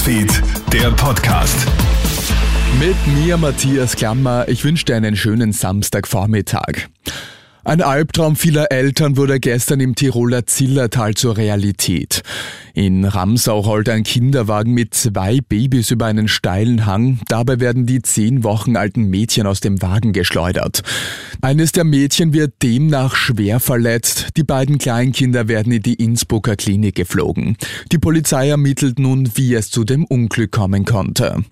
Newsfeed, der Podcast. Mit mir Matthias Klammer. Ich wünsche dir einen schönen Samstagvormittag. Ein Albtraum vieler Eltern wurde gestern im Tiroler Zillertal zur Realität. In Ramsau rollt ein Kinderwagen mit zwei Babys über einen steilen Hang. Dabei werden die zehn Wochen alten Mädchen aus dem Wagen geschleudert. Eines der Mädchen wird demnach schwer verletzt. Die beiden Kleinkinder werden in die Innsbrucker Klinik geflogen. Die Polizei ermittelt nun, wie es zu dem Unglück kommen konnte.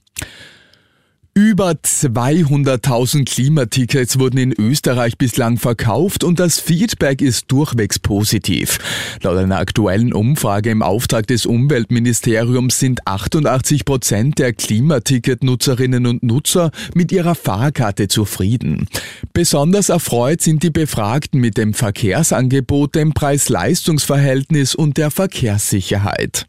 Über 200.000 Klimatickets wurden in Österreich bislang verkauft und das Feedback ist durchwegs positiv. Laut einer aktuellen Umfrage im Auftrag des Umweltministeriums sind 88 Prozent der Klimaticket-Nutzerinnen und Nutzer mit ihrer Fahrkarte zufrieden. Besonders erfreut sind die Befragten mit dem Verkehrsangebot, dem Preis-Leistungs-Verhältnis und der Verkehrssicherheit.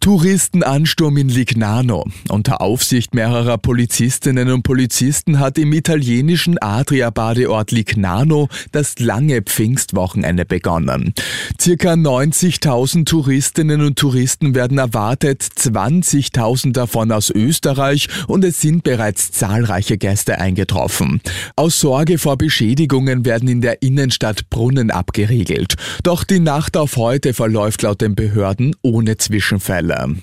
Touristenansturm in Lignano. Unter Aufsicht mehrerer Polizistinnen und Polizisten hat im italienischen Adria-Badeort Lignano das lange Pfingstwochenende begonnen. Circa 90.000 Touristinnen und Touristen werden erwartet, 20.000 davon aus Österreich und es sind bereits zahlreiche Gäste eingetroffen. Aus Sorge vor Beschädigungen werden in der Innenstadt Brunnen abgeriegelt. Doch die Nacht auf heute verläuft laut den Behörden ohne Zwischenfälle. Stelle.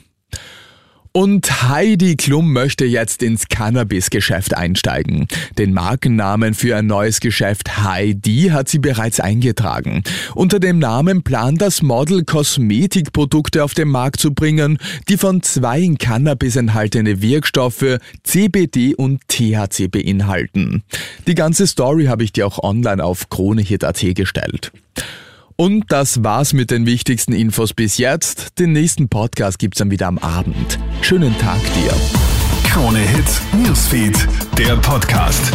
Und Heidi Klum möchte jetzt ins Cannabis-Geschäft einsteigen. Den Markennamen für ein neues Geschäft Heidi hat sie bereits eingetragen. Unter dem Namen plant das Model Kosmetikprodukte auf den Markt zu bringen, die von zwei in Cannabis enthaltene Wirkstoffe CBD und THC beinhalten. Die ganze Story habe ich dir auch online auf kronehit.at gestellt. Und das war's mit den wichtigsten Infos bis jetzt. Den nächsten Podcast gibt's dann wieder am Abend. Schönen Tag dir. Krone Hits, Newsfeed, der Podcast.